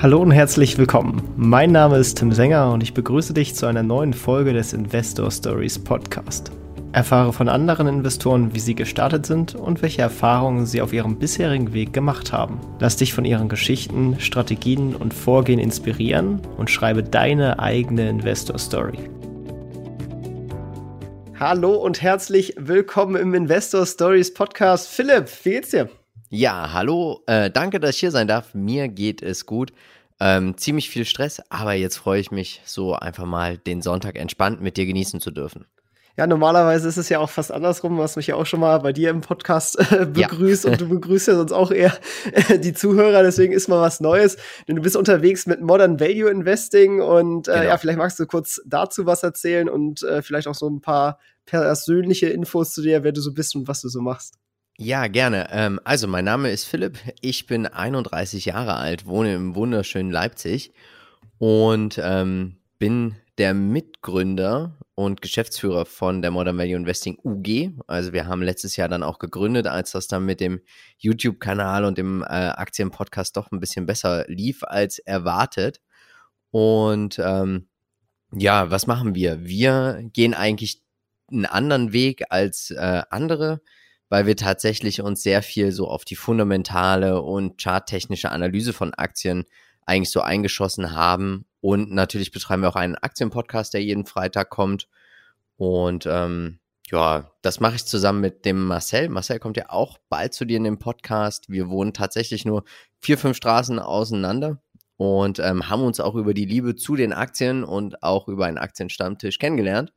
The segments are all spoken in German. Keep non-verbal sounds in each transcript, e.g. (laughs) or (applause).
Hallo und herzlich willkommen. Mein Name ist Tim Sänger und ich begrüße dich zu einer neuen Folge des Investor Stories Podcast. Erfahre von anderen Investoren, wie sie gestartet sind und welche Erfahrungen sie auf ihrem bisherigen Weg gemacht haben. Lass dich von ihren Geschichten, Strategien und Vorgehen inspirieren und schreibe deine eigene Investor Story. Hallo und herzlich willkommen im Investor Stories Podcast. Philipp, wie geht's dir? Ja, hallo, äh, danke, dass ich hier sein darf. Mir geht es gut. Ähm, ziemlich viel Stress, aber jetzt freue ich mich, so einfach mal den Sonntag entspannt mit dir genießen zu dürfen. Ja, normalerweise ist es ja auch fast andersrum. Du hast mich ja auch schon mal bei dir im Podcast äh, begrüßt ja. und du begrüßt ja sonst auch eher äh, die Zuhörer. Deswegen ist mal was Neues. Denn du bist unterwegs mit Modern Value Investing und äh, genau. ja, vielleicht magst du kurz dazu was erzählen und äh, vielleicht auch so ein paar persönliche Infos zu dir, wer du so bist und was du so machst. Ja, gerne. Ähm, also, mein Name ist Philipp. Ich bin 31 Jahre alt, wohne im wunderschönen Leipzig und ähm, bin der Mitgründer und Geschäftsführer von der Modern Value Investing UG. Also wir haben letztes Jahr dann auch gegründet, als das dann mit dem YouTube-Kanal und dem äh, Aktienpodcast doch ein bisschen besser lief als erwartet. Und ähm, ja, was machen wir? Wir gehen eigentlich einen anderen Weg als äh, andere weil wir tatsächlich uns sehr viel so auf die fundamentale und charttechnische Analyse von Aktien eigentlich so eingeschossen haben. Und natürlich betreiben wir auch einen Aktienpodcast, der jeden Freitag kommt. Und ähm, ja, das mache ich zusammen mit dem Marcel. Marcel kommt ja auch bald zu dir in den Podcast. Wir wohnen tatsächlich nur vier, fünf Straßen auseinander und ähm, haben uns auch über die Liebe zu den Aktien und auch über einen Aktienstammtisch kennengelernt.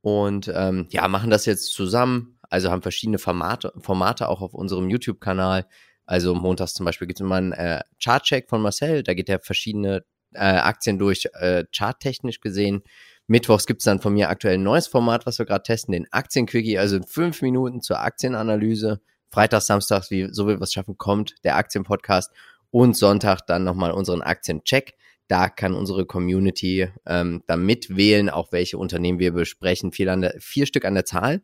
Und ähm, ja, machen das jetzt zusammen, also haben verschiedene Formate, Formate auch auf unserem YouTube-Kanal. Also montags zum Beispiel gibt es immer einen äh, Chartcheck von Marcel, da geht er verschiedene äh, Aktien durch, äh, charttechnisch gesehen. Mittwochs gibt es dann von mir aktuell ein neues Format, was wir gerade testen, den Aktienquickie, also fünf Minuten zur Aktienanalyse. Freitags, Samstags, wie so wir es schaffen, kommt der Aktienpodcast und Sonntag dann nochmal unseren Aktiencheck. Da kann unsere Community ähm, dann mitwählen, auch welche Unternehmen wir besprechen. Vier, der, vier Stück an der Zahl.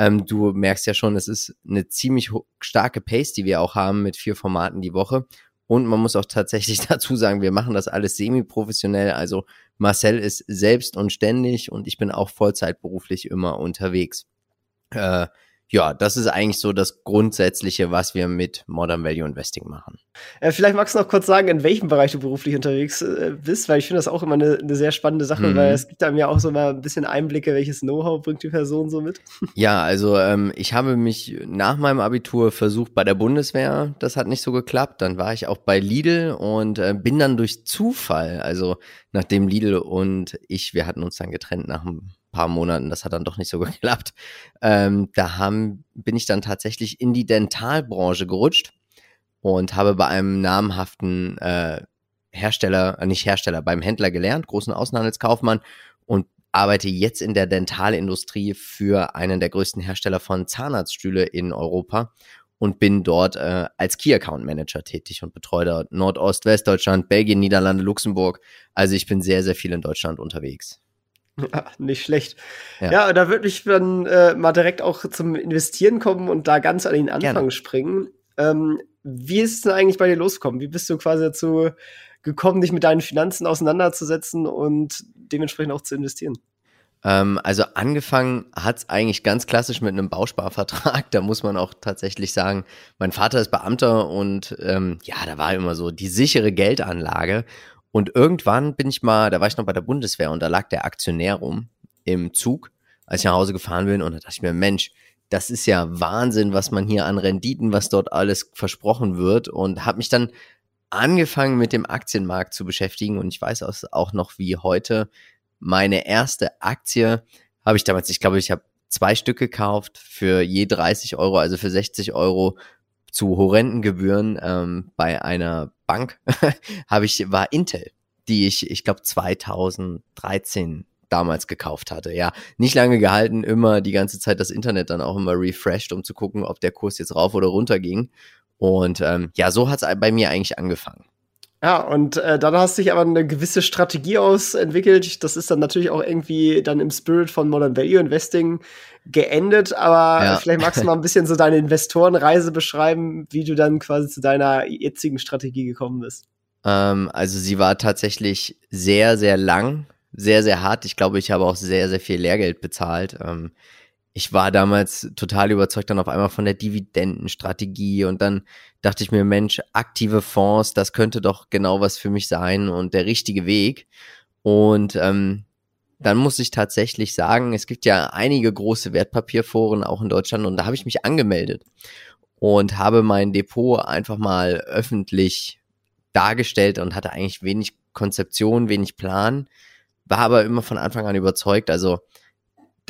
Ähm, du merkst ja schon, es ist eine ziemlich starke Pace, die wir auch haben mit vier Formaten die Woche. Und man muss auch tatsächlich (laughs) dazu sagen, wir machen das alles semi-professionell. Also Marcel ist selbst und ständig und ich bin auch vollzeitberuflich immer unterwegs. Äh, ja, das ist eigentlich so das Grundsätzliche, was wir mit Modern Value Investing machen. Äh, vielleicht magst du noch kurz sagen, in welchem Bereich du beruflich unterwegs äh, bist, weil ich finde das auch immer eine, eine sehr spannende Sache, mhm. weil es gibt einem ja auch so mal ein bisschen Einblicke, welches Know-how bringt die Person so mit. (laughs) Ja, also ähm, ich habe mich nach meinem Abitur versucht bei der Bundeswehr, das hat nicht so geklappt. Dann war ich auch bei Lidl und äh, bin dann durch Zufall, also nachdem Lidl und ich, wir hatten uns dann getrennt nach einem paar Monaten, das hat dann doch nicht so (laughs) geklappt. Ähm, da haben, bin ich dann tatsächlich in die Dentalbranche gerutscht und habe bei einem namhaften äh, Hersteller, äh, nicht Hersteller, beim Händler gelernt, großen Außenhandelskaufmann und arbeite jetzt in der Dentalindustrie für einen der größten Hersteller von Zahnarztstühle in Europa und bin dort äh, als Key Account Manager tätig und betreue dort Nordost, Westdeutschland, Belgien, Niederlande, Luxemburg. Also ich bin sehr, sehr viel in Deutschland unterwegs. (laughs) Ja, nicht schlecht. Ja, ja da würde ich dann äh, mal direkt auch zum Investieren kommen und da ganz an den Anfang Gerne. springen. Ähm, wie ist es denn eigentlich bei dir losgekommen? Wie bist du quasi dazu gekommen, dich mit deinen Finanzen auseinanderzusetzen und dementsprechend auch zu investieren? Ähm, also angefangen hat es eigentlich ganz klassisch mit einem Bausparvertrag. (laughs) Da muss man auch tatsächlich sagen, mein Vater ist Beamter und ähm, ja, da war immer so die sichere Geldanlage. Und irgendwann bin ich mal, da war ich noch bei der Bundeswehr und da lag der Aktionär rum im Zug, als ich nach Hause gefahren bin. Und da dachte ich mir, Mensch, das ist ja Wahnsinn, was man hier an Renditen, was dort alles versprochen wird. Und habe mich dann angefangen mit dem Aktienmarkt zu beschäftigen. Und ich weiß auch noch wie heute meine erste Aktie habe ich damals, ich glaube, ich habe zwei Stück gekauft für je 30 Euro, also für 60 Euro zu horrenden Gebühren ähm, bei einer Bank (laughs) habe ich war Intel, die ich ich glaube 2013 damals gekauft hatte. Ja, nicht lange gehalten, immer die ganze Zeit das Internet dann auch immer refreshed, um zu gucken, ob der Kurs jetzt rauf oder runter ging. Und ähm, ja, so hat es bei mir eigentlich angefangen. Ja, und äh, dann hast du dich aber eine gewisse Strategie ausentwickelt. Das ist dann natürlich auch irgendwie dann im Spirit von Modern Value Investing geendet. Aber ja. vielleicht magst du mal ein bisschen so deine Investorenreise beschreiben, wie du dann quasi zu deiner jetzigen Strategie gekommen bist. Ähm, also sie war tatsächlich sehr, sehr lang, sehr, sehr hart. Ich glaube, ich habe auch sehr, sehr viel Lehrgeld bezahlt. Ähm, ich war damals total überzeugt dann auf einmal von der Dividendenstrategie und dann dachte ich mir, Mensch, aktive Fonds, das könnte doch genau was für mich sein und der richtige Weg. Und ähm, dann muss ich tatsächlich sagen, es gibt ja einige große Wertpapierforen auch in Deutschland und da habe ich mich angemeldet und habe mein Depot einfach mal öffentlich dargestellt und hatte eigentlich wenig Konzeption, wenig Plan, war aber immer von Anfang an überzeugt, also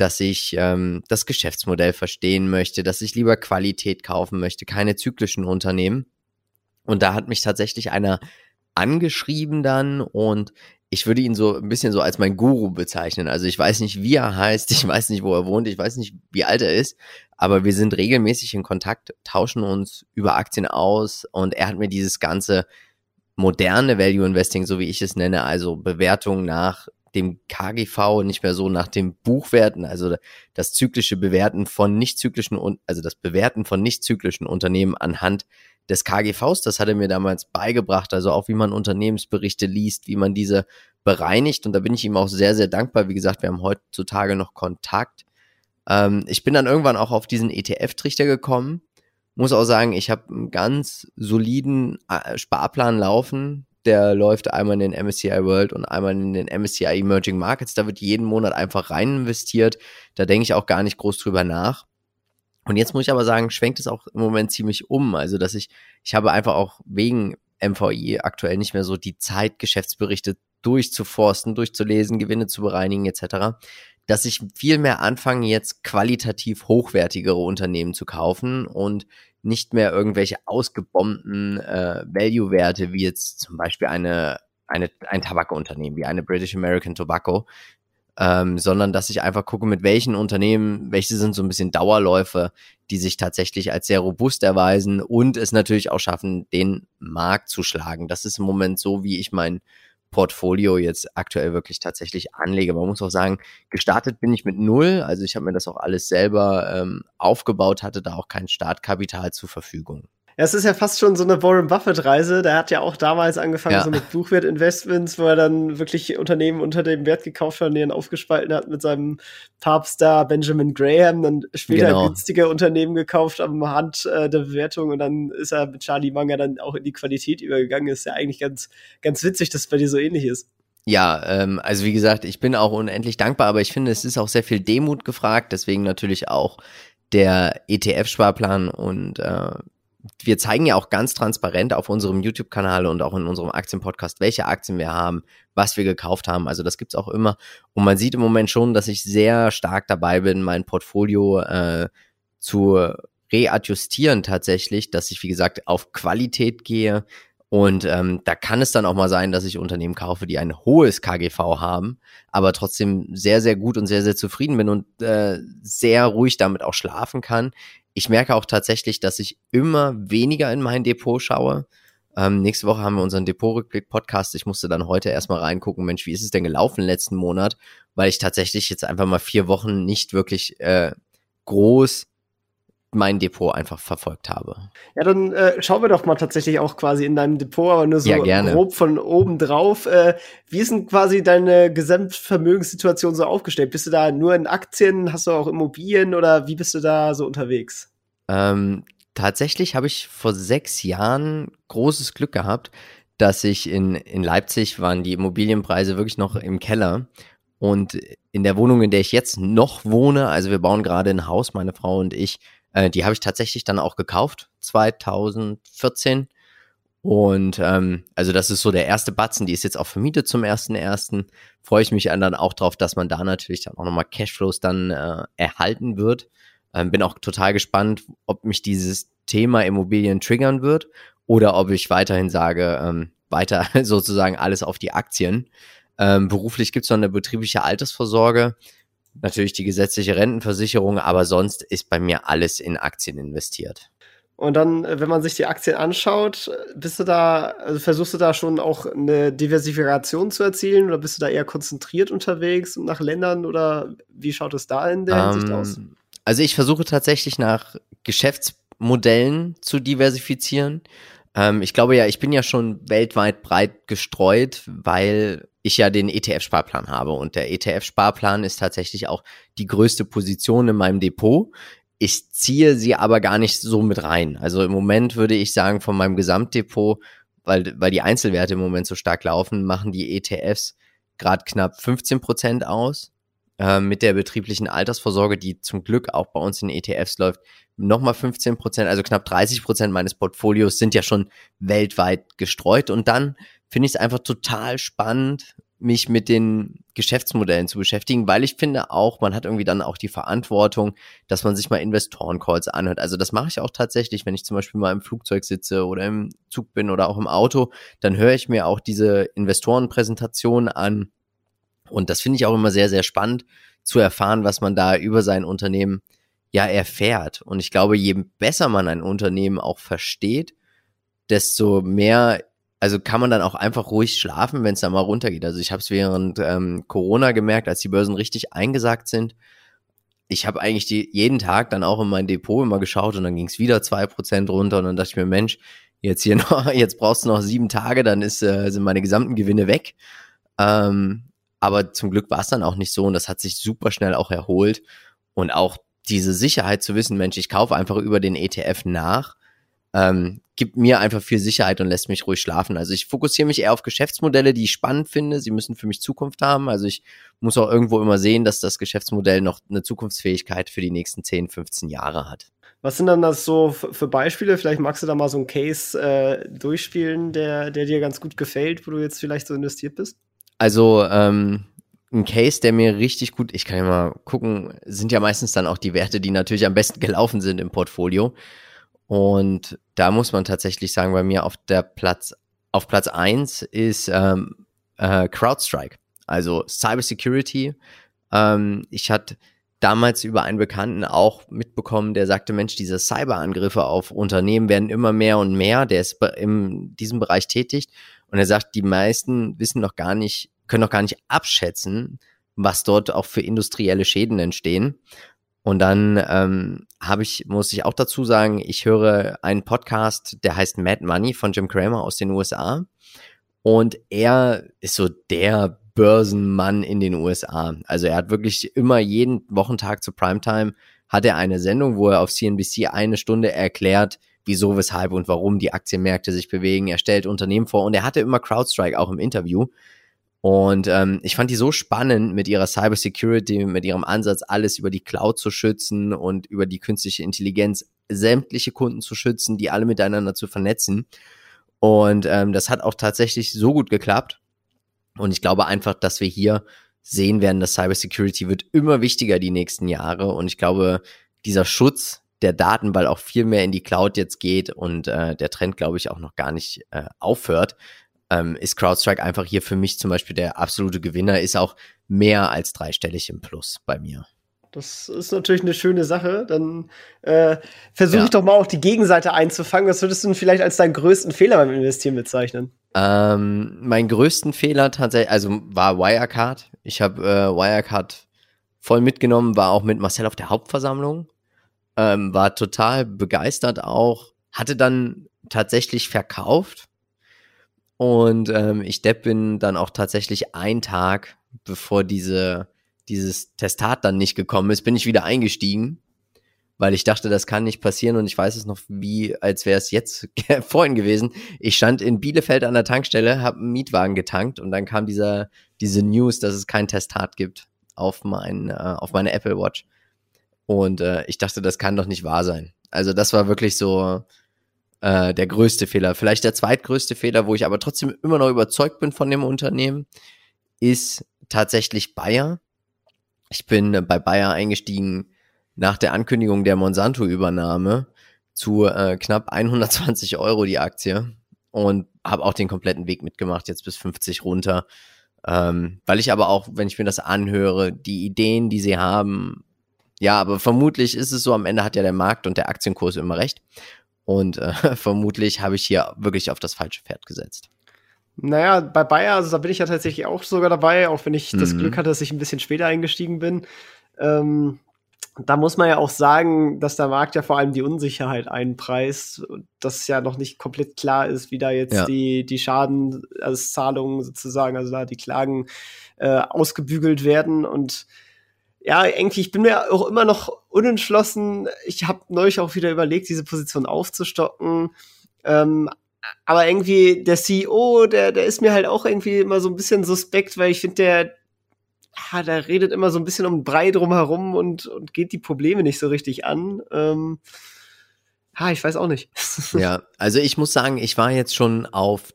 dass ich ähm, das Geschäftsmodell verstehen möchte, dass ich lieber Qualität kaufen möchte, keine zyklischen Unternehmen. Und da hat mich tatsächlich einer angeschrieben dann und ich würde ihn so ein bisschen so als mein Guru bezeichnen. Also ich weiß nicht, wie er heißt, ich weiß nicht, wo er wohnt, ich weiß nicht, wie alt er ist, aber wir sind regelmäßig in Kontakt, tauschen uns über Aktien aus und er hat mir dieses ganze moderne Value Investing, so wie ich es nenne, also Bewertung nach dem KGV, nicht mehr so nach dem Buchwerten, also das zyklische Bewerten von nicht zyklischen, also das Bewerten von nicht zyklischen Unternehmen anhand des KGVs, das hat er mir damals beigebracht, also auch wie man Unternehmensberichte liest, wie man diese bereinigt und da bin ich ihm auch sehr, sehr dankbar. Wie gesagt, wir haben heutzutage noch Kontakt. Ähm, ich bin dann irgendwann auch auf diesen ETF-Trichter gekommen. Muss auch sagen, ich habe einen ganz soliden äh, Sparplan laufen. Der läuft einmal in den MSCI World und einmal in den MSCI Emerging Markets. Da wird jeden Monat einfach rein investiert. Da denke ich auch gar nicht groß drüber nach. Und jetzt muss ich aber sagen, schwenkt es auch im Moment ziemlich um. Also, dass ich, ich habe einfach auch wegen MVI aktuell nicht mehr so die Zeit, Geschäftsberichte durchzuforsten, durchzulesen, Gewinne zu bereinigen etc., dass ich viel mehr anfange, jetzt qualitativ hochwertigere Unternehmen zu kaufen und nicht mehr irgendwelche ausgebombten äh, Value-Werte, wie jetzt zum Beispiel eine, eine, ein Tabakunternehmen, wie eine British American Tobacco, ähm, sondern dass ich einfach gucke, mit welchen Unternehmen, welche sind so ein bisschen Dauerläufe, die sich tatsächlich als sehr robust erweisen und es natürlich auch schaffen, den Markt zu schlagen. Das ist im Moment so, wie ich mein Portfolio jetzt aktuell wirklich tatsächlich anlege. Man muss auch sagen, gestartet bin ich mit null, also ich habe mir das auch alles selber ähm, aufgebaut, hatte da auch kein Startkapital zur Verfügung. Es ist ja fast schon so eine Warren Buffett-Reise. Der hat ja auch damals angefangen ja. so mit Buchwert-Investments, wo er dann wirklich Unternehmen unter dem Wert gekauft hat und dann aufgespalten hat mit seinem Papstar Benjamin Graham, dann später genau. günstige Unternehmen gekauft am Hand äh, der Bewertung und dann ist er mit Charlie Munger dann auch in die Qualität übergegangen. Ist ja eigentlich ganz, ganz witzig, dass es bei dir so ähnlich ist. Ja, ähm, also wie gesagt, ich bin auch unendlich dankbar, aber ich finde, es ist auch sehr viel Demut gefragt, deswegen natürlich auch der ETF-Sparplan und äh, wir zeigen ja auch ganz transparent auf unserem YouTube-Kanal und auch in unserem Aktienpodcast, welche Aktien wir haben, was wir gekauft haben. Also das gibt's auch immer. Und man sieht im Moment schon, dass ich sehr stark dabei bin, mein Portfolio äh, zu readjustieren tatsächlich, dass ich, wie gesagt, auf Qualität gehe. Und ähm, da kann es dann auch mal sein, dass ich Unternehmen kaufe, die ein hohes KGV haben, aber trotzdem sehr, sehr gut und sehr, sehr zufrieden bin und äh, sehr ruhig damit auch schlafen kann ich merke auch tatsächlich, dass ich immer weniger in mein Depot schaue. Ähm, nächste Woche haben wir unseren Depot-Rückblick-Podcast. Ich musste dann heute erstmal reingucken, Mensch, wie ist es denn gelaufen letzten Monat? Weil ich tatsächlich jetzt einfach mal vier Wochen nicht wirklich äh, groß mein Depot einfach verfolgt habe. Ja, dann äh, schauen wir doch mal tatsächlich auch quasi in deinem Depot, aber nur so ja, grob von oben drauf. Äh, wie ist denn quasi deine Gesamtvermögenssituation so aufgestellt? Bist du da nur in Aktien? Hast du auch Immobilien oder wie bist du da so unterwegs? Ähm, tatsächlich habe ich vor sechs Jahren großes Glück gehabt, dass ich in, in Leipzig waren die Immobilienpreise wirklich noch im Keller. Und in der Wohnung, in der ich jetzt noch wohne, also wir bauen gerade ein Haus, meine Frau und ich, äh, die habe ich tatsächlich dann auch gekauft, 2014. Und ähm, also das ist so der erste Batzen, die ist jetzt auch vermietet zum ersten ersten. Freue ich mich dann auch drauf, dass man da natürlich dann auch nochmal Cashflows dann äh, erhalten wird. Ähm, bin auch total gespannt, ob mich dieses Thema Immobilien triggern wird oder ob ich weiterhin sage, ähm, weiter (laughs) sozusagen alles auf die Aktien. Ähm, beruflich gibt es noch eine betriebliche Altersvorsorge natürlich die gesetzliche Rentenversicherung, aber sonst ist bei mir alles in Aktien investiert. Und dann, äh, wenn man sich die Aktien anschaut, bist du da, also versuchst du da schon auch eine Diversifikation zu erzielen oder bist du da eher konzentriert unterwegs und nach Ländern oder wie schaut es da in der um, Hinsicht aus? Ähm, also ich versuche tatsächlich nach Geschäftsmodellen zu diversifizieren. Ähm, ich glaube ja, ich bin ja schon weltweit breit gestreut, weil ich ja den ETF-Sparplan habe. Und der ETF-Sparplan ist tatsächlich auch die größte Position in meinem Depot. Ich ziehe sie aber gar nicht so mit rein. Also im Moment würde ich sagen, von meinem Gesamtdepot, weil, weil die Einzelwerte im Moment so stark laufen, machen die ETFs gerade knapp 15 Prozent aus. Äh, mit der betrieblichen Altersvorsorge, die zum Glück auch bei uns in ETFs läuft, nochmal 15 Prozent, also knapp 30 Prozent meines Portfolios sind ja schon weltweit gestreut. Und dann finde ich es einfach total spannend, mich mit den Geschäftsmodellen zu beschäftigen, weil ich finde auch, man hat irgendwie dann auch die Verantwortung, dass man sich mal Investoren-Calls anhört. Also das mache ich auch tatsächlich, wenn ich zum Beispiel mal im Flugzeug sitze oder im Zug bin oder auch im Auto, dann höre ich mir auch diese Investorenpräsentationen an. Und das finde ich auch immer sehr, sehr spannend zu erfahren, was man da über sein Unternehmen ja erfährt. Und ich glaube, je besser man ein Unternehmen auch versteht, desto mehr also kann man dann auch einfach ruhig schlafen, wenn es da mal runtergeht. Also ich habe es während ähm, Corona gemerkt, als die Börsen richtig eingesagt sind. Ich habe eigentlich die, jeden Tag dann auch in mein Depot immer geschaut und dann ging es wieder zwei Prozent runter und dann dachte ich mir, Mensch, jetzt hier (laughs) noch, jetzt brauchst du noch sieben Tage, dann ist, äh, sind meine gesamten Gewinne weg. Ähm, aber zum Glück war es dann auch nicht so und das hat sich super schnell auch erholt. Und auch diese Sicherheit zu wissen, Mensch, ich kaufe einfach über den ETF nach ähm, gibt mir einfach viel Sicherheit und lässt mich ruhig schlafen. Also ich fokussiere mich eher auf Geschäftsmodelle, die ich spannend finde. Sie müssen für mich Zukunft haben. Also ich muss auch irgendwo immer sehen, dass das Geschäftsmodell noch eine Zukunftsfähigkeit für die nächsten 10, 15 Jahre hat. Was sind dann das so für Beispiele? Vielleicht magst du da mal so einen Case äh, durchspielen, der, der dir ganz gut gefällt, wo du jetzt vielleicht so investiert bist? Also ähm, ein Case, der mir richtig gut, ich kann ja mal gucken, sind ja meistens dann auch die Werte, die natürlich am besten gelaufen sind im Portfolio. Und da muss man tatsächlich sagen, bei mir auf der Platz, auf Platz eins ist ähm, äh, CrowdStrike, also Cybersecurity. Ähm, ich hatte damals über einen Bekannten auch mitbekommen, der sagte, Mensch, diese Cyberangriffe auf Unternehmen werden immer mehr und mehr. Der ist in diesem Bereich tätig und er sagt, die meisten wissen noch gar nicht, können noch gar nicht abschätzen, was dort auch für industrielle Schäden entstehen. Und dann ähm, habe ich, muss ich auch dazu sagen, ich höre einen Podcast, der heißt Mad Money von Jim Cramer aus den USA. Und er ist so der Börsenmann in den USA. Also er hat wirklich immer jeden Wochentag zu Primetime hat er eine Sendung, wo er auf CNBC eine Stunde erklärt, wieso, weshalb und warum die Aktienmärkte sich bewegen. Er stellt Unternehmen vor und er hatte immer CrowdStrike auch im Interview. Und ähm, ich fand die so spannend mit ihrer Cybersecurity, mit ihrem Ansatz, alles über die Cloud zu schützen und über die künstliche Intelligenz sämtliche Kunden zu schützen, die alle miteinander zu vernetzen. Und ähm, das hat auch tatsächlich so gut geklappt. Und ich glaube einfach, dass wir hier sehen werden, dass Cybersecurity wird immer wichtiger die nächsten Jahre. Und ich glaube, dieser Schutz der Daten, weil auch viel mehr in die Cloud jetzt geht und äh, der Trend, glaube ich, auch noch gar nicht äh, aufhört, ähm, ist CrowdStrike einfach hier für mich zum Beispiel der absolute Gewinner, ist auch mehr als dreistellig im Plus bei mir. Das ist natürlich eine schöne Sache. Dann äh, versuche ja. ich doch mal auch die Gegenseite einzufangen. Was würdest du denn vielleicht als deinen größten Fehler beim Investieren bezeichnen? Ähm, mein größten Fehler tatsächlich, also war Wirecard. Ich habe äh, Wirecard voll mitgenommen, war auch mit Marcel auf der Hauptversammlung, ähm, war total begeistert auch, hatte dann tatsächlich verkauft und ähm, ich Depp bin dann auch tatsächlich ein Tag, bevor diese, dieses Testat dann nicht gekommen ist, bin ich wieder eingestiegen, weil ich dachte, das kann nicht passieren und ich weiß es noch wie, als wäre es jetzt (laughs) vorhin gewesen. Ich stand in Bielefeld an der Tankstelle, habe einen Mietwagen getankt und dann kam dieser, diese News, dass es kein Testat gibt auf, mein, äh, auf meine Apple Watch. Und äh, ich dachte, das kann doch nicht wahr sein. Also das war wirklich so, äh, der größte Fehler. Vielleicht der zweitgrößte Fehler, wo ich aber trotzdem immer noch überzeugt bin von dem Unternehmen, ist tatsächlich Bayer. Ich bin bei Bayer eingestiegen nach der Ankündigung der Monsanto-Übernahme zu äh, knapp 120 Euro die Aktie und habe auch den kompletten Weg mitgemacht, jetzt bis 50 runter. Ähm, weil ich aber auch, wenn ich mir das anhöre, die Ideen, die sie haben, ja, aber vermutlich ist es so, am Ende hat ja der Markt und der Aktienkurs immer recht. Und äh, (laughs) vermutlich habe ich hier wirklich auf das falsche Pferd gesetzt. Naja, bei Bayer, also da bin ich ja tatsächlich auch sogar dabei, auch wenn ich mhm. das Glück hatte, dass ich ein bisschen später eingestiegen bin. Ähm, da muss man ja auch sagen, dass der Markt ja vor allem die Unsicherheit einpreist, dass ja noch nicht komplett klar ist, wie da jetzt ja. die, die Schadenzahlungen sozusagen, also da die Klagen äh, ausgebügelt werden und ja, irgendwie, ich bin mir auch immer noch unentschlossen. Ich habe neulich auch wieder überlegt, diese Position aufzustocken. Ähm, aber irgendwie der CEO, der, der ist mir halt auch irgendwie immer so ein bisschen suspekt, weil ich finde, der, ja, der redet immer so ein bisschen um Brei drumherum und, und geht die Probleme nicht so richtig an. Ähm, ha, ich weiß auch nicht. (laughs) ja, also ich muss sagen, ich war jetzt schon auf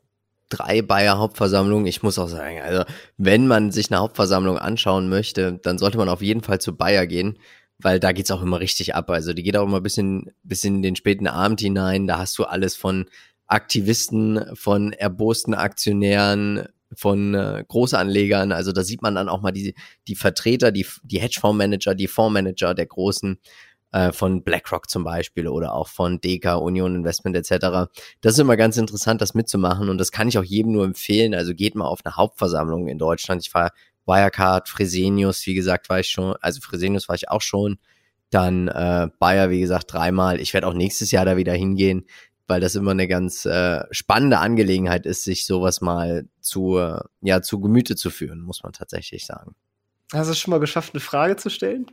drei Bayer Hauptversammlungen. Ich muss auch sagen, also wenn man sich eine Hauptversammlung anschauen möchte, dann sollte man auf jeden Fall zu Bayer gehen, weil da geht's auch immer richtig ab. Also die geht auch immer bis in, bis in den späten Abend hinein. Da hast du alles von Aktivisten, von erbosten Aktionären, von äh, Großanlegern. Also da sieht man dann auch mal die, die Vertreter, die, die Hedgefondsmanager, die Fondsmanager der großen äh, von BlackRock zum Beispiel oder auch von Deka, Union Investment etc. Das ist immer ganz interessant, das mitzumachen und das kann ich auch jedem nur empfehlen. Also geht mal auf eine Hauptversammlung in Deutschland. Ich war Wirecard, Fresenius, wie gesagt, war ich schon, also Fresenius war ich auch schon. Dann äh, Bayer, wie gesagt, dreimal. Ich werde auch nächstes Jahr da wieder hingehen weil das immer eine ganz äh, spannende Angelegenheit ist, sich sowas mal zu, äh, ja, zu Gemüte zu führen, muss man tatsächlich sagen. Hast du schon mal geschafft, eine Frage zu stellen?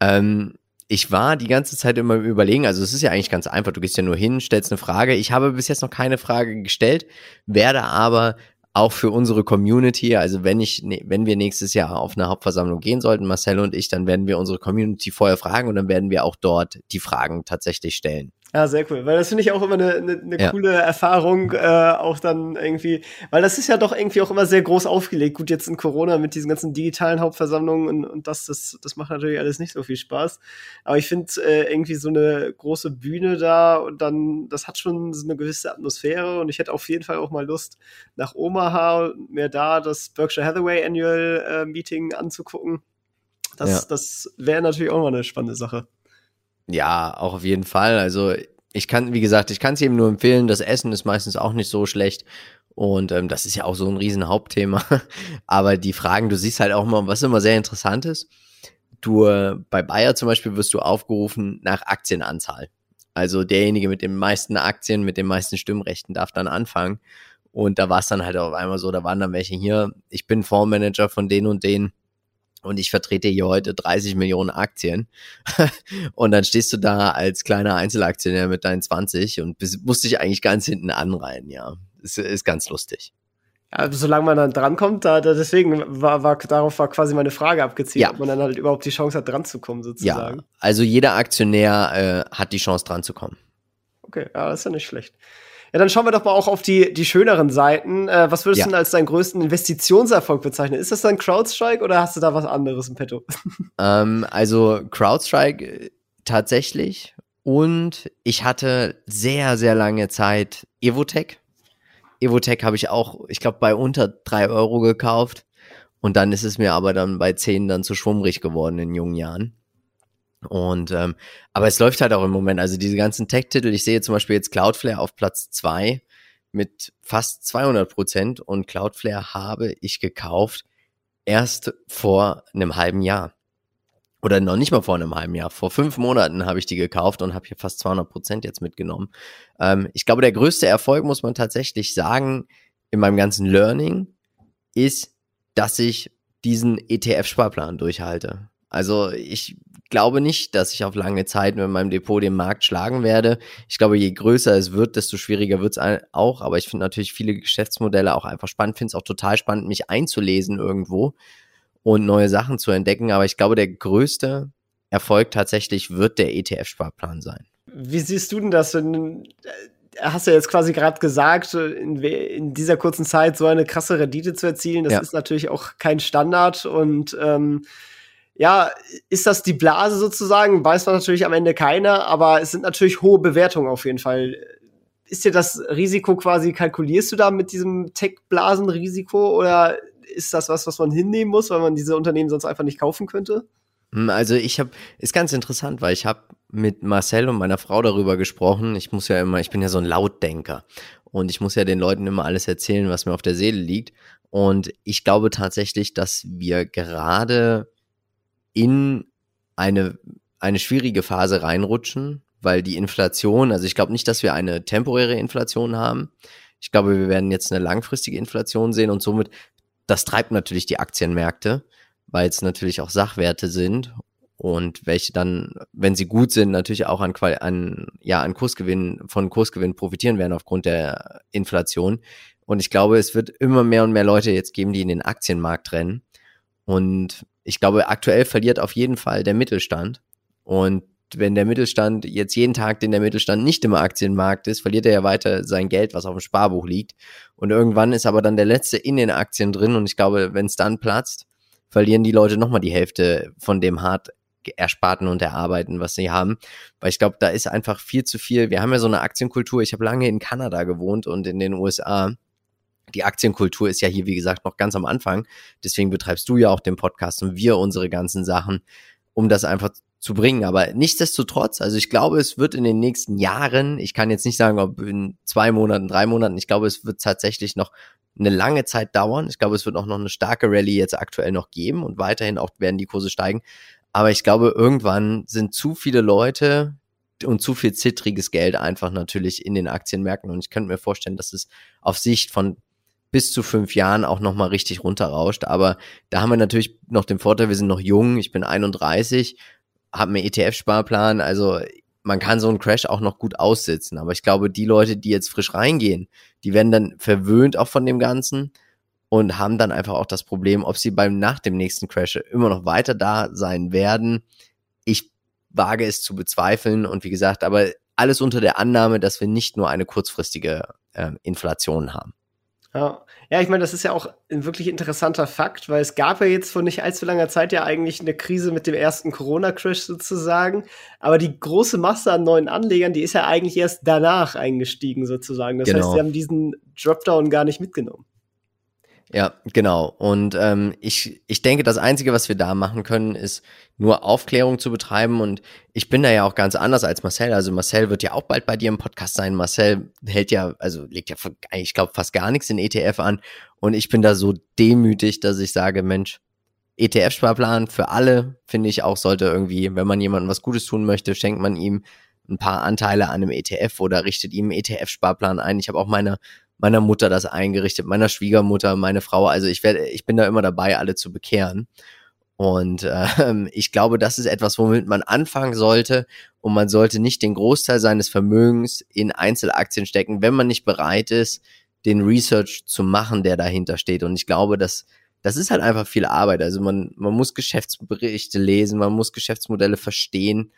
Ähm, ich war die ganze Zeit immer im Überlegen, also es ist ja eigentlich ganz einfach, du gehst ja nur hin, stellst eine Frage. Ich habe bis jetzt noch keine Frage gestellt, werde aber auch für unsere Community, also wenn ich, ne, wenn wir nächstes Jahr auf eine Hauptversammlung gehen sollten, Marcel und ich, dann werden wir unsere Community vorher fragen und dann werden wir auch dort die Fragen tatsächlich stellen. Ja, sehr cool. Weil das finde ich auch immer eine, eine, eine ja. coole Erfahrung, äh, auch dann irgendwie, weil das ist ja doch irgendwie auch immer sehr groß aufgelegt. Gut, jetzt in Corona mit diesen ganzen digitalen Hauptversammlungen und, und das, das, das macht natürlich alles nicht so viel Spaß. Aber ich finde äh, irgendwie so eine große Bühne da und dann, das hat schon so eine gewisse Atmosphäre und ich hätte auf jeden Fall auch mal Lust, nach Omaha mir da das Berkshire Hathaway Annual äh, Meeting anzugucken. Das, ja. das wäre natürlich auch mal eine spannende Sache. Ja, auch auf jeden Fall. Also ich kann, wie gesagt, ich kann es jedem nur empfehlen. Das Essen ist meistens auch nicht so schlecht. Und ähm, das ist ja auch so ein riesen Hauptthema. (laughs) Aber die Fragen, du siehst halt auch mal, was immer sehr interessant ist. Du, äh, bei Bayer zum Beispiel wirst du aufgerufen nach Aktienanzahl. Also derjenige mit den meisten Aktien, mit den meisten Stimmrechten darf dann anfangen. Und da war es dann halt auf einmal so, da waren dann welche hier, ich bin Fondsmanager von denen und denen und ich vertrete hier heute 30 Millionen Aktien. (laughs) und dann stehst du da als kleiner Einzelaktionär mit deinen 20 und musst dich eigentlich ganz hinten anreihen, ja. Ist, ist ganz lustig. Ja, solange man dann drankommt, da, da deswegen war, war, darauf war quasi meine Frage abgezielt, ja. ob man dann halt überhaupt die Chance hat, dran zu kommen, sozusagen. Ja, also jeder Aktionär äh, hat die Chance, dran zu kommen. Okay, ja, das ist ja nicht schlecht. Ja, dann schauen wir doch mal auch auf die, die schöneren Seiten. Äh, was würdest ja. du denn als deinen größten Investitionserfolg bezeichnen? Ist das dann CrowdStrike oder hast du da was anderes im Petto? (laughs) Ähm, also CrowdStrike äh, tatsächlich. Und ich hatte sehr, sehr lange Zeit Evotech. Evotech habe ich auch, ich glaube, bei unter drei Euro gekauft. Und dann ist es mir aber dann bei zehn dann zu schwummrig geworden in jungen Jahren. Und ähm, aber es läuft halt auch im Moment. Also diese ganzen Tech-Titel, ich sehe zum Beispiel jetzt Cloudflare auf Platz zwei mit fast 200 Prozent und Cloudflare habe ich gekauft erst vor einem halben Jahr. Oder noch nicht mal vor einem halben Jahr. Vor fünf Monaten habe ich die gekauft und habe hier fast 200 Prozent jetzt mitgenommen. Ähm, ich glaube, der größte Erfolg, muss man tatsächlich sagen, in meinem ganzen Learning ist, dass ich diesen ETF-Sparplan durchhalte. Also ich glaube nicht, dass ich auf lange Zeit mit meinem Depot den Markt schlagen werde. Ich glaube, je größer es wird, desto schwieriger wird es auch. Aber ich finde natürlich viele Geschäftsmodelle auch einfach spannend. Finde es auch total spannend, mich einzulesen irgendwo und neue Sachen zu entdecken. Aber ich glaube, der größte Erfolg tatsächlich wird der ETF-Sparplan sein. Wie siehst du denn das? In, hast du ja jetzt quasi gerade gesagt, in, in, dieser kurzen Zeit so eine krasse Rendite zu erzielen, das ja. ist natürlich auch kein Standard und ähm, ja, ist das die Blase sozusagen? Weiß man natürlich am Ende keiner, aber es sind natürlich hohe Bewertungen auf jeden Fall. Ist dir das Risiko quasi, kalkulierst du da mit diesem Tech-Blasen-Risiko oder ist das was, was man hinnehmen muss, weil man diese Unternehmen sonst einfach nicht kaufen könnte? Hm, also ich habe, ist ganz interessant, weil ich habe mit Marcel und meiner Frau darüber gesprochen. Ich muss ja immer, ich bin ja so ein Lautdenker und ich muss ja den Leuten immer alles erzählen, was mir auf der Seele liegt. Und ich glaube tatsächlich, dass wir gerade in eine, eine schwierige Phase reinrutschen, weil die Inflation, also ich glaube nicht, dass wir eine temporäre Inflation haben. Ich glaube, wir werden jetzt eine langfristige Inflation sehen und somit, das treibt natürlich die Aktienmärkte, weil es natürlich auch Sachwerte sind und welche dann, wenn sie gut sind, natürlich auch an, an, ja, an Kursgewinn, von Kursgewinn profitieren werden aufgrund der Inflation. Und ich glaube, es wird immer mehr und mehr Leute jetzt geben, die in den Aktienmarkt rennen. Und ich glaube, aktuell verliert auf jeden Fall der Mittelstand. Und wenn der Mittelstand jetzt jeden Tag, den der Mittelstand nicht im Aktienmarkt ist, verliert er ja weiter sein Geld, was auf dem Sparbuch liegt. Und irgendwann ist aber dann der letzte in den Aktien drin. Und ich glaube, wenn es dann platzt, verlieren die Leute nochmal die Hälfte von dem hart ersparten und erarbeiten, was sie haben. Weil ich glaube, da ist einfach viel zu viel. Wir haben ja so eine Aktienkultur. Ich habe lange in Kanada gewohnt und in den USA die Aktienkultur ist ja hier, wie gesagt, noch ganz am Anfang. Deswegen betreibst du ja auch den Podcast und wir unsere ganzen Sachen, um das einfach zu bringen. Aber nichtsdestotrotz, also ich glaube, es wird in den nächsten Jahren, ich kann jetzt nicht sagen, ob in zwei Monaten, drei Monaten, ich glaube, es wird tatsächlich noch eine lange Zeit dauern. Ich glaube, es wird auch noch eine starke Rallye jetzt aktuell noch geben und weiterhin auch werden die Kurse steigen. Aber ich glaube, irgendwann sind zu viele Leute und zu viel zittriges Geld einfach natürlich in den Aktienmärkten. Und ich könnte mir vorstellen, dass es auf Sicht von bis zu fünf Jahren auch nochmal richtig runterrauscht. Aber da haben wir natürlich noch den Vorteil, wir sind noch jung, ich bin 31, habe einen ETF-Sparplan, also man kann so einen Crash auch noch gut aussitzen. Aber ich glaube, die Leute, die jetzt frisch reingehen, die werden dann verwöhnt auch von dem Ganzen und haben dann einfach auch das Problem, ob sie beim nach dem nächsten Crash immer noch weiter da sein werden. Ich wage es zu bezweifeln und wie gesagt, aber alles unter der Annahme, dass wir nicht nur eine kurzfristige äh, Inflation haben. Ja. ja, ich meine, das ist ja auch ein wirklich interessanter Fakt, weil es gab ja jetzt vor nicht allzu langer Zeit ja eigentlich eine Krise mit dem ersten Corona-Crash sozusagen. Aber die große Masse an neuen Anlegern, die ist ja eigentlich erst danach eingestiegen sozusagen. Das genau. heißt, sie haben diesen Dropdown gar nicht mitgenommen. Ja, genau. Und ähm, ich, ich denke, das Einzige, was wir da machen können, ist nur Aufklärung zu betreiben. Und ich bin da ja auch ganz anders als Marcel. Also Marcel wird ja auch bald bei dir im Podcast sein. Marcel hält ja, also legt ja, ich glaube, fast gar nichts in ETF an. Und ich bin da so demütig, dass ich sage, Mensch, ETF-Sparplan für alle, finde ich auch, sollte irgendwie, wenn man jemandem was Gutes tun möchte, schenkt man ihm ein paar Anteile an einem ETF oder richtet ihm einen ETF-Sparplan ein. Ich habe auch meine meiner Mutter das eingerichtet, meiner Schwiegermutter, meine Frau. Also ich werde, ich bin da immer dabei, alle zu bekehren. Und ähm, (laughs) ich glaube, das ist etwas, womit man anfangen sollte. Und man sollte nicht den Großteil seines Vermögens in Einzelaktien stecken, wenn man nicht bereit ist, den Research zu machen, der dahinter steht. Und ich glaube, dass das ist halt einfach viel Arbeit. Also man, man muss Geschäftsberichte lesen, man muss Geschäftsmodelle verstehen.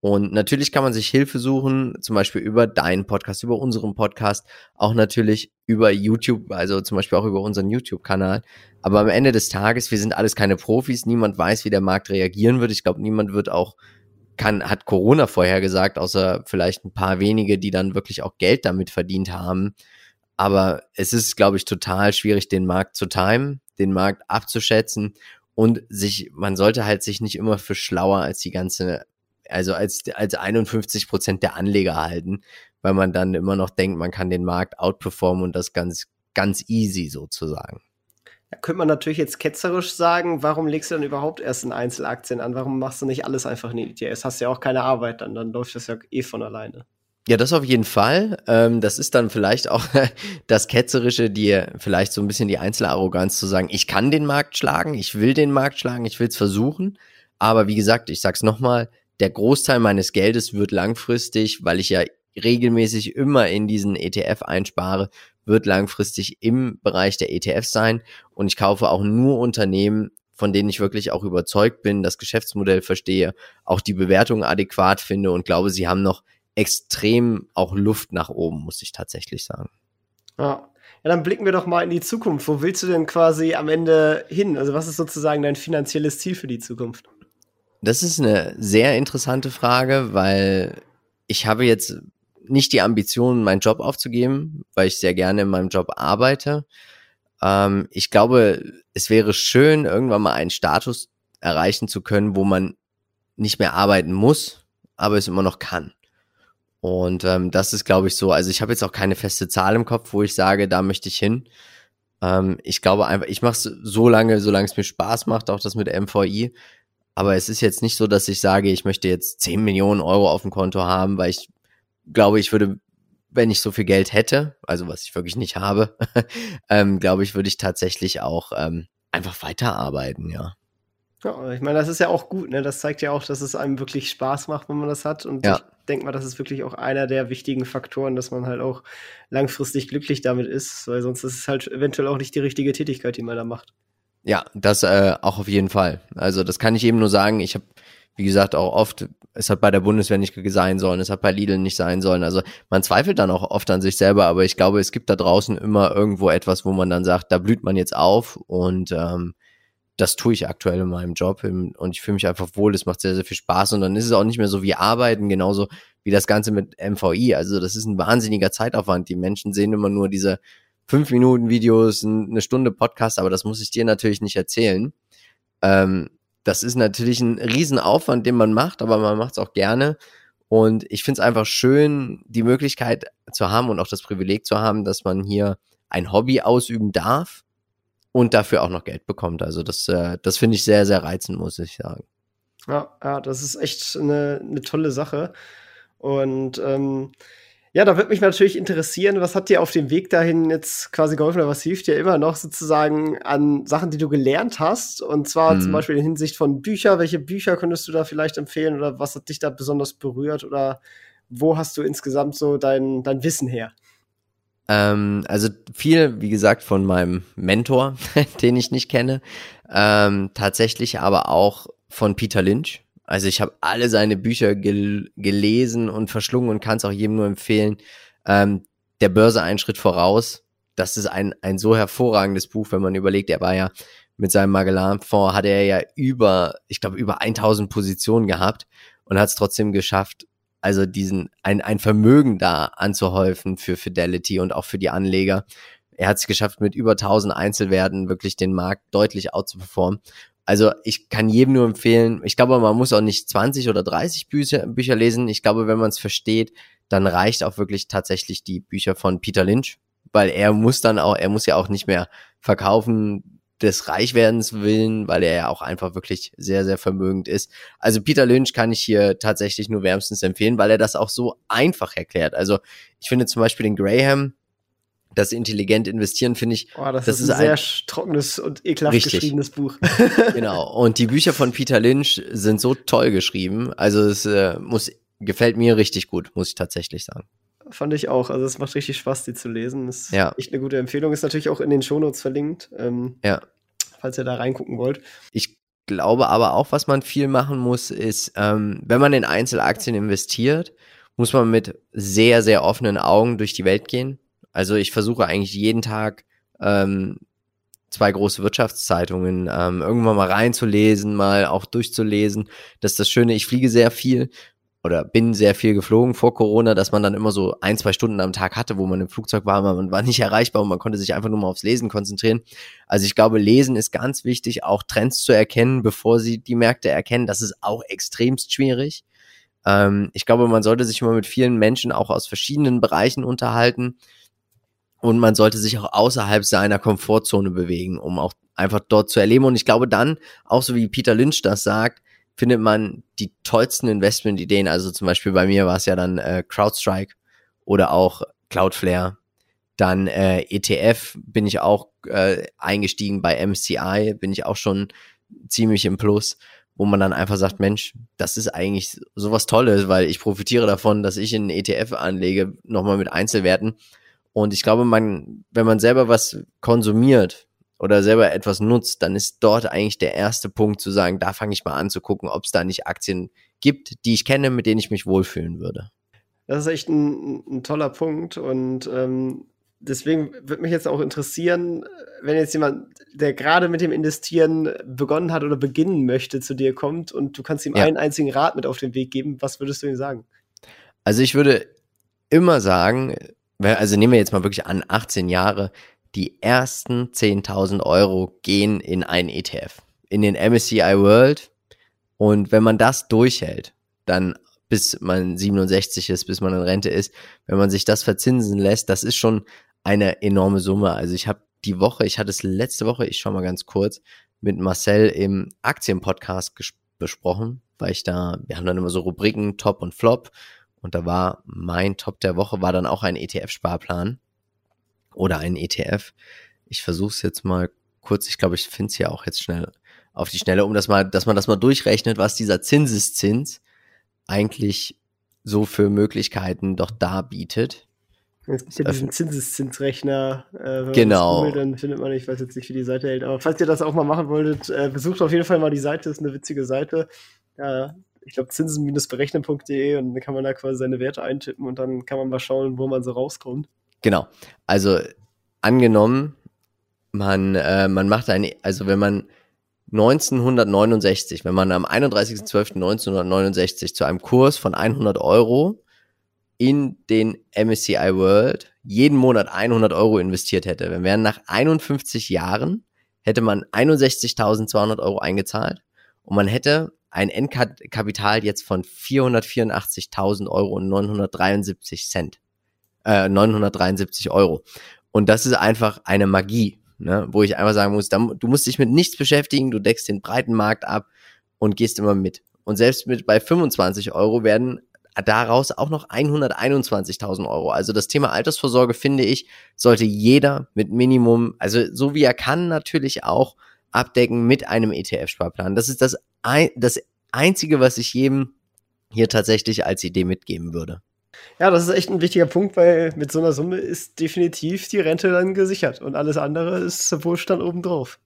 Und natürlich kann man sich Hilfe suchen, zum Beispiel über deinen Podcast, über unseren Podcast, auch natürlich über YouTube, also zum Beispiel auch über unseren YouTube-Kanal. Aber am Ende des Tages, wir sind alles keine Profis, niemand weiß, wie der Markt reagieren wird. Ich glaube, niemand wird auch, kann, hat Corona vorher gesagt, außer vielleicht ein paar wenige, die dann wirklich auch Geld damit verdient haben. Aber es ist, glaube ich, total schwierig, den Markt zu timen, den Markt abzuschätzen und sich, man sollte halt sich nicht immer für schlauer als die ganze also als, als 51 Prozent der Anleger halten, weil man dann immer noch denkt, man kann den Markt outperformen und das ganz, ganz easy sozusagen. Da könnte man natürlich jetzt ketzerisch sagen, warum legst du dann überhaupt erst in Einzelaktien an? Warum machst du nicht alles einfach in ETFs? Hast ja auch keine Arbeit dann, dann läuft das ja eh von alleine. Ja, das auf jeden Fall. Ähm, das ist dann vielleicht auch (laughs) das Ketzerische, dir vielleicht so ein bisschen die Einzelarroganz zu sagen, ich kann den Markt schlagen, ich will den Markt schlagen, ich will es versuchen. Aber wie gesagt, ich sag's nochmal, der Großteil meines Geldes wird langfristig, weil ich ja regelmäßig immer in diesen ETF einspare, wird langfristig im Bereich der ETFs sein. Und ich kaufe auch nur Unternehmen, von denen ich wirklich auch überzeugt bin, das Geschäftsmodell verstehe, auch die Bewertung adäquat finde und glaube, sie haben noch extrem auch Luft nach oben, muss ich tatsächlich sagen. Ja. Ja, dann blicken wir doch mal in die Zukunft. Wo willst du denn quasi am Ende hin? Also was ist sozusagen dein finanzielles Ziel für die Zukunft? Das ist eine sehr interessante Frage, weil ich habe jetzt nicht die Ambition, meinen Job aufzugeben, weil ich sehr gerne in meinem Job arbeite. Ähm, ich glaube, es wäre schön, irgendwann mal einen Status erreichen zu können, wo man nicht mehr arbeiten muss, aber es immer noch kann. Und ähm, das ist, glaube ich, so. Also ich habe jetzt auch keine feste Zahl im Kopf, wo ich sage, da möchte ich hin. Ähm, ich glaube einfach, ich mache es so lange, solange es mir Spaß macht, auch das mit MVI. Aber es ist jetzt nicht so, dass ich sage, ich möchte jetzt 10 Millionen Euro auf dem Konto haben, weil ich glaube, ich würde, wenn ich so viel Geld hätte, also was ich wirklich nicht habe, (laughs) ähm, glaube ich, würde ich tatsächlich auch ähm, einfach weiterarbeiten, ja. Ja, ich meine, das ist ja auch gut, ne? Das zeigt ja auch, dass es einem wirklich Spaß macht, wenn man das hat. Und ja. ich denke mal, das ist wirklich auch einer der wichtigen Faktoren, dass man halt auch langfristig glücklich damit ist, weil sonst ist es halt eventuell auch nicht die richtige Tätigkeit, die man da macht. Ja, das äh, auch auf jeden Fall. Also das kann ich eben nur sagen. Ich habe, wie gesagt, auch oft, es hat bei der Bundeswehr nicht sein sollen, es hat bei Lidl nicht sein sollen. Also man zweifelt dann auch oft an sich selber, aber ich glaube, es gibt da draußen immer irgendwo etwas, wo man dann sagt, da blüht man jetzt auf und ähm, das tue ich aktuell in meinem Job und ich fühle mich einfach wohl, es macht sehr, sehr viel Spaß und dann ist es auch nicht mehr so wie Arbeiten, genauso wie das Ganze mit MVI. Also das ist ein wahnsinniger Zeitaufwand. Die Menschen sehen immer nur diese fünf Minuten Videos, eine Stunde Podcast, aber das muss ich dir natürlich nicht erzählen. Ähm, das ist natürlich ein Riesenaufwand, den man macht, aber man macht es auch gerne. Und ich finde es einfach schön, die Möglichkeit zu haben und auch das Privileg zu haben, dass man hier ein Hobby ausüben darf und dafür auch noch Geld bekommt. Also das, äh, das finde ich sehr, sehr reizend, muss ich sagen. Ja, ja, das ist echt eine, eine tolle Sache. Und ähm, ja, da würde mich natürlich interessieren, was hat dir auf dem Weg dahin jetzt quasi geholfen oder was hilft dir immer noch sozusagen an Sachen, die du gelernt hast? Und zwar mhm. zum Beispiel in Hinsicht von Büchern. Welche Bücher könntest du da vielleicht empfehlen oder was hat dich da besonders berührt oder wo hast du insgesamt so dein, dein Wissen her? Ähm, also viel, wie gesagt, von meinem Mentor, (laughs) den ich nicht kenne. Ähm, tatsächlich aber auch von Peter Lynch. Also ich habe alle seine Bücher gel gelesen und verschlungen und kann es auch jedem nur empfehlen. Ähm, der Börse einen Schritt voraus. Das ist ein, ein so hervorragendes Buch, wenn man überlegt, er war ja mit seinem Magellan-Fonds, hatte er ja über, ich glaube, über 1000 Positionen gehabt und hat es trotzdem geschafft, also diesen, ein, ein Vermögen da anzuhäufen für Fidelity und auch für die Anleger. Er hat es geschafft, mit über 1000 Einzelwerten wirklich den Markt deutlich outzuperformen. Also ich kann jedem nur empfehlen, ich glaube, man muss auch nicht 20 oder 30 Bücher, Bücher lesen. Ich glaube, wenn man es versteht, dann reicht auch wirklich tatsächlich die Bücher von Peter Lynch, weil er muss dann auch, er muss ja auch nicht mehr verkaufen des Reichwerdens willen, weil er ja auch einfach wirklich sehr, sehr vermögend ist. Also Peter Lynch kann ich hier tatsächlich nur wärmstens empfehlen, weil er das auch so einfach erklärt. Also ich finde zum Beispiel den Graham, das intelligent investieren, finde ich. Oh, das, das ist, ein, ist sehr trockenes und ekelhaft richtig. geschriebenes Buch. (laughs) genau. Und die Bücher von Peter Lynch sind so toll geschrieben. Also es äh, muss, gefällt mir richtig gut, muss ich tatsächlich sagen. Fand ich auch. Also es macht richtig Spaß, die zu lesen. Ist ja. echt eine gute Empfehlung. Ist natürlich auch in den Shownotes verlinkt. Ähm, ja. Falls ihr da reingucken wollt. Ich glaube aber auch, was man viel machen muss, ist, ähm, wenn man in Einzelaktien investiert, muss man mit sehr, sehr offenen Augen durch die Welt gehen also ich versuche eigentlich jeden Tag ähm, zwei große Wirtschaftszeitungen ähm, irgendwann mal reinzulesen, mal auch durchzulesen. Das ist das Schöne, ich fliege sehr viel oder bin sehr viel geflogen vor Corona, dass man dann immer so ein, zwei Stunden am Tag hatte, wo man im Flugzeug war, man war nicht (laughs) erreichbar und man konnte sich einfach nur mal aufs Lesen konzentrieren. Also ich glaube, Lesen ist ganz wichtig, auch Trends zu erkennen, bevor sie die Märkte erkennen. Das ist auch extremst schwierig. Ähm, ich glaube, man sollte sich immer mit vielen Menschen auch aus verschiedenen Bereichen unterhalten und man sollte sich auch außerhalb seiner Komfortzone bewegen, um auch einfach dort zu erleben. Und ich glaube dann, auch so wie Peter Lynch das sagt, findet man die tollsten Investmentideen. Also zum Beispiel bei mir war es ja dann äh, CrowdStrike oder auch Cloudflare. Dann äh, ETF bin ich auch äh, eingestiegen bei MCI, bin ich auch schon ziemlich im Plus, wo man dann einfach sagt, Mensch, das ist eigentlich sowas Tolles, weil ich profitiere davon, dass ich in ETF anlege, nochmal mit Einzelwerten und ich glaube, man, wenn man selber was konsumiert oder selber etwas nutzt, dann ist dort eigentlich der erste Punkt zu sagen, da fange ich mal an zu gucken, ob es da nicht Aktien gibt, die ich kenne, mit denen ich mich wohlfühlen würde. Das ist echt ein, ein toller Punkt und ähm, deswegen würde mich jetzt auch interessieren, wenn jetzt jemand, der gerade mit dem Investieren begonnen hat oder beginnen möchte, zu dir kommt und du kannst ihm ja. einen einzigen Rat mit auf den Weg geben, was würdest du ihm sagen? Also ich würde immer sagen, also nehmen wir jetzt mal wirklich an, 18 Jahre, die ersten 10.000 Euro gehen in einen ETF, in den MSCI World. Und wenn man das durchhält, dann bis man 67 ist, bis man in Rente ist, wenn man sich das verzinsen lässt, das ist schon eine enorme Summe. Also ich habe die Woche, ich hatte es letzte Woche, ich schau mal ganz kurz, mit Marcel im Aktienpodcast besprochen, weil ich da, wir haben dann immer so Rubriken Top und Flop und da war mein Top der Woche war dann auch ein ETF-Sparplan oder ein ETF. Ich versuche es jetzt mal kurz, ich glaube, ich finde es ja auch jetzt schnell auf die Schnelle, um das mal, dass man das mal durchrechnet, was dieser Zinseszins eigentlich so für Möglichkeiten doch da bietet. Es gibt ja diesen Zinseszinsrechner. Äh, genau. Googelt, dann findet man, ich weiß jetzt nicht, wie die Seite hält, aber falls ihr das auch mal machen wolltet, äh, besucht auf jeden Fall mal die Seite, ist eine witzige Seite. Ja, ich glaube, zinsen-berechnen.de und dann kann man da quasi seine Werte eintippen und dann kann man mal schauen, wo man so rauskommt. Genau. Also angenommen, man, äh, man macht eine, also wenn man 1969, wenn man am 31.12.1969 zu einem Kurs von 100 Euro in den MSCI World jeden Monat 100 Euro investiert hätte, dann wären nach 51 Jahren hätte man 61.200 Euro eingezahlt und man hätte ein Endkapital jetzt von 484.000 Euro und 973 Cent, äh, 973 Euro. Und das ist einfach eine Magie, ne? wo ich einfach sagen muss, du musst dich mit nichts beschäftigen, du deckst den breiten Markt ab und gehst immer mit. Und selbst mit bei 25 Euro werden daraus auch noch 121.000 Euro. Also das Thema Altersvorsorge finde ich, sollte jeder mit Minimum, also so wie er kann, natürlich auch abdecken mit einem ETF-Sparplan. Das ist das, ein, das Einzige, was ich jedem hier tatsächlich als Idee mitgeben würde. Ja, das ist echt ein wichtiger Punkt, weil mit so einer Summe ist definitiv die Rente dann gesichert und alles andere ist Wohlstand obendrauf.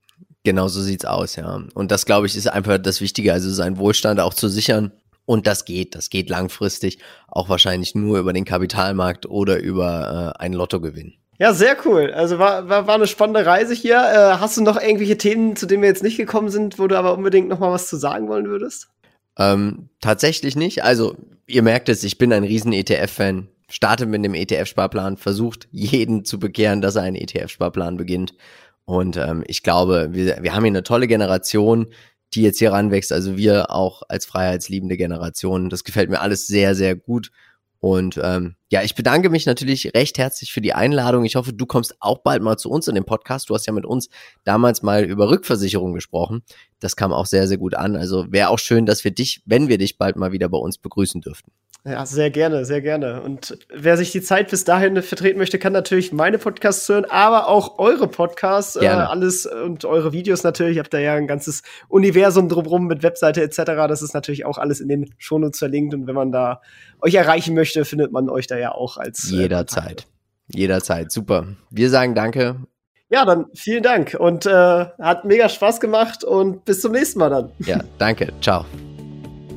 Genau so sieht's aus, ja. Und das, glaube ich, ist einfach das Wichtige, also seinen Wohlstand auch zu sichern. Und das geht, das geht langfristig, auch wahrscheinlich nur über den Kapitalmarkt oder über äh, einen Lottogewinn. Ja, sehr cool. Also war, war, war eine spannende Reise hier. Äh, hast du noch irgendwelche Themen, zu denen wir jetzt nicht gekommen sind, wo du aber unbedingt noch mal was zu sagen wollen würdest? Ähm, tatsächlich nicht. Also ihr merkt es, ich bin ein riesen ETF-Fan. Starte mit dem ETF-Sparplan, versucht jeden zu bekehren, dass er einen ETF-Sparplan beginnt. Und ähm, ich glaube, wir, wir haben hier eine tolle Generation, die jetzt hier ranwächst. Also wir auch als freiheitsliebende Generation. Das gefällt mir alles sehr, sehr gut. Und ähm, ja, ich bedanke mich natürlich recht herzlich für die Einladung. Ich hoffe, du kommst auch bald mal zu uns in den Podcast. Du hast ja mit uns damals mal über Rückversicherung gesprochen. Das kam auch sehr, sehr gut an. Also wäre auch schön, dass wir dich, wenn wir dich bald mal wieder bei uns begrüßen dürften. Ja, sehr gerne, sehr gerne. Und wer sich die Zeit bis dahin vertreten möchte, kann natürlich meine Podcasts hören, aber auch eure Podcasts, äh, alles und eure Videos natürlich. Ihr habt da ja ein ganzes Universum drumherum mit Webseite etc. Das ist natürlich auch alles in den Shownotes verlinkt. Und wenn man da euch erreichen möchte, findet man euch da ja auch als. Äh, Jederzeit. Jederzeit. Super. Wir sagen Danke. Ja, dann vielen Dank und äh, hat mega Spaß gemacht und bis zum nächsten Mal dann. Ja, danke. Ciao